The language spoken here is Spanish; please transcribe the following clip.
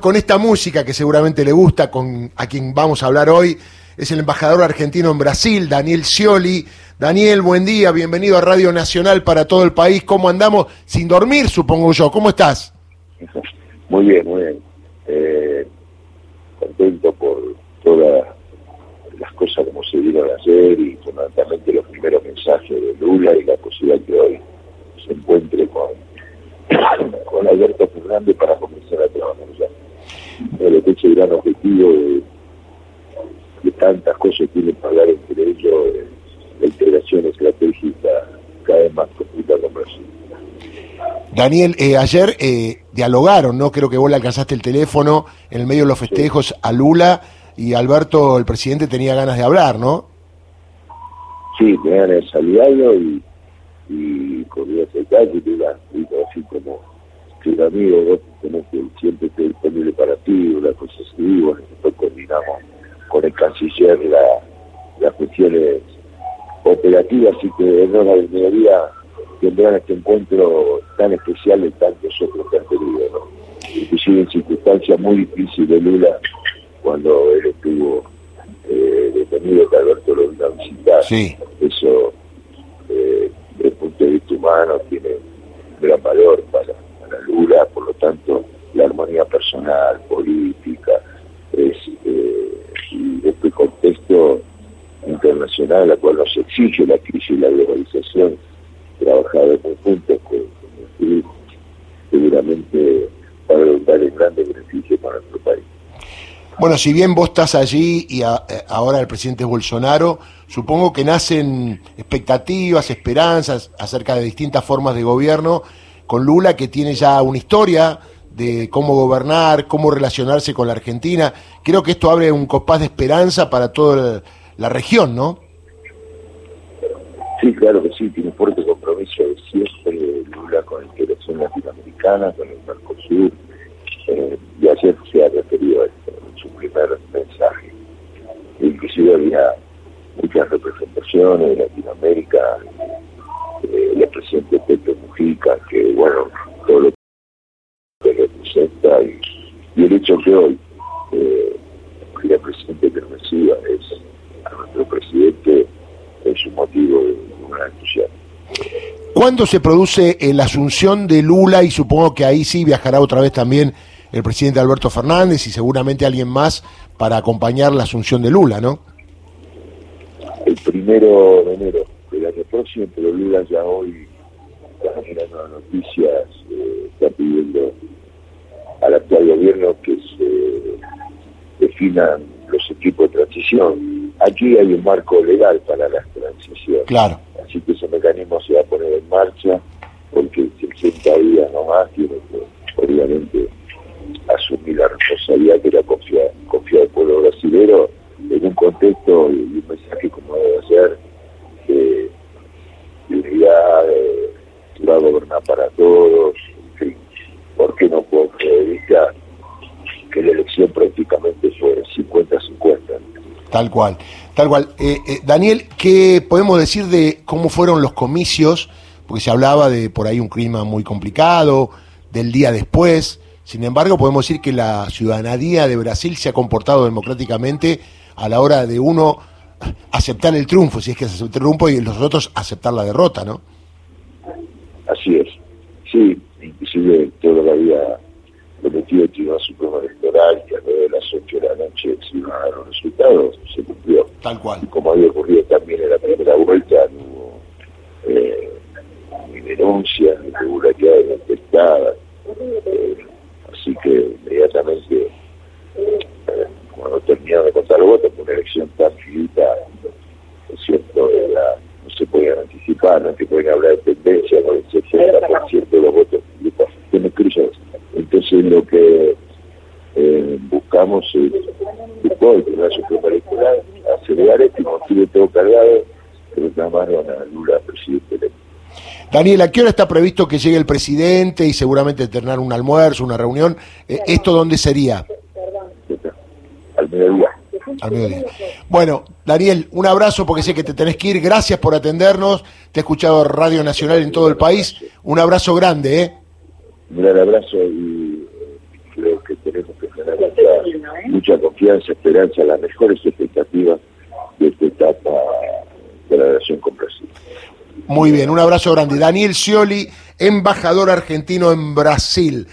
con esta música que seguramente le gusta, con a quien vamos a hablar hoy, es el embajador argentino en Brasil, Daniel Scioli. Daniel, buen día, bienvenido a Radio Nacional para todo el país. ¿Cómo andamos? Sin dormir, supongo yo. ¿Cómo estás? Muy bien, muy bien. Eh, contento por todas las cosas como se dieron ayer y fundamentalmente los primeros mensajes de Lula y la posibilidad que hoy se encuentre con, con Alberto Fernández para comenzar a trabajar ya lo que es el gran objetivo de, tantas cosas tienen que hablar entre ellos, la integración estratégica con Brasil. Daniel, eh, ayer eh, dialogaron, ¿no? Creo que vos le alcanzaste el teléfono en el medio de los festejos a Lula y Alberto, el presidente, tenía ganas de hablar, ¿no? Sí, tenía ganas de saludarlo y, y con ese calle, Lula, así como que el amigo, vos tenés que siempre esté disponible para ti, una cosa así, bueno, nosotros coordinamos con el canciller la, las cuestiones operativas, así que hora de mediodía tendrán este encuentro tan especial de tantos otros que han tenido, ¿no? Inclusive en circunstancias muy difíciles de Lula, cuando él estuvo eh, detenido, que Alberto lo vino a visitar. Sí. Eso, eh, desde el punto de vista humano, tiene gran valor para Lula, por lo tanto, la armonía personal, política, es, eh, y este contexto internacional, la cual nos exige la crisis y la globalización, trabajar en conjunto con, con seguramente para dar el gran beneficio para nuestro país. Bueno, si bien vos estás allí y eh, ahora el presidente Bolsonaro, supongo que nacen expectativas, esperanzas acerca de distintas formas de gobierno con Lula, que tiene ya una historia de cómo gobernar, cómo relacionarse con la Argentina. Creo que esto abre un compás de esperanza para toda la región, ¿no? Sí, claro que sí, tiene fuerte compromiso de siempre Lula con la integración latinoamericana, con el Mercosur, eh, y ayer se ha referido a esto en su primer mensaje. Inclusive había muchas representaciones de Latinoamérica, eh, el presidente Pepe Mujica, que bueno, todo lo que representa y, el hecho que hoy eh, el presidente que reciba es a nuestro presidente es un motivo de gran entusiasmo. ¿Cuándo se produce la asunción de Lula? Y supongo que ahí sí viajará otra vez también el presidente Alberto Fernández y seguramente alguien más para acompañar la asunción de Lula, ¿no? El primero de enero del año próximo, pero Lula ya hoy está generando noticias, eh, está pidiendo al actual gobierno que se definan los equipos de transición. Aquí hay un marco legal para la transición. Claro. Así que ese mecanismo se va a poner en marcha porque 60 días nomás tiene que, obviamente, asumir la responsabilidad que le ha confiado, confiado el pueblo brasileño en un contexto y un mensaje como debe ser de, unidad, va a gobernar para todos, en fin, ¿por qué no puedo creer que la elección prácticamente fue 50-50? Tal cual, tal cual. Eh, eh, Daniel, ¿qué podemos decir de cómo fueron los comicios? Porque se hablaba de por ahí un clima muy complicado, del día después. Sin embargo, podemos decir que la ciudadanía de Brasil se ha comportado democráticamente a la hora de uno aceptar el triunfo, si es que se acepta el triunfo, y los otros aceptar la derrota, ¿no? Así es. Sí, inclusive todo lo había prometido el Tribunal Supremo Electoral, que a de las 8 de la noche se iban a dar los resultados, se cumplió. Tal cual. como había ocurrido también en la primera vuelta, no hubo eh, ni denuncias, ni irregularidades detectadas. Eh, así que inmediatamente eh, cuando terminaron de contar los votos, por una es cierto? no se podían anticipar, no se podían hablar de tendencia con el 60% de los votos tiene Entonces lo que eh, buscamos es, buscó el Tribunal Supremo Electoral, acelerar como estuve todo cargado, reclamaron a Lula presidente. Daniel, ¿a qué hora está previsto que llegue el presidente y seguramente tener un almuerzo, una reunión? Eh, ¿Esto dónde sería? al mediodía. Al mediodía. Bueno, Daniel, un abrazo porque sé que te tenés que ir. Gracias por atendernos. Te he escuchado Radio Nacional en todo el país. Un abrazo grande, ¿eh? Un gran abrazo y creo que tenemos que confianza, esperanza, las mejores expectativas de esta etapa de la relación con Brasil. Muy bien, un abrazo grande. Daniel Scioli, embajador argentino en Brasil.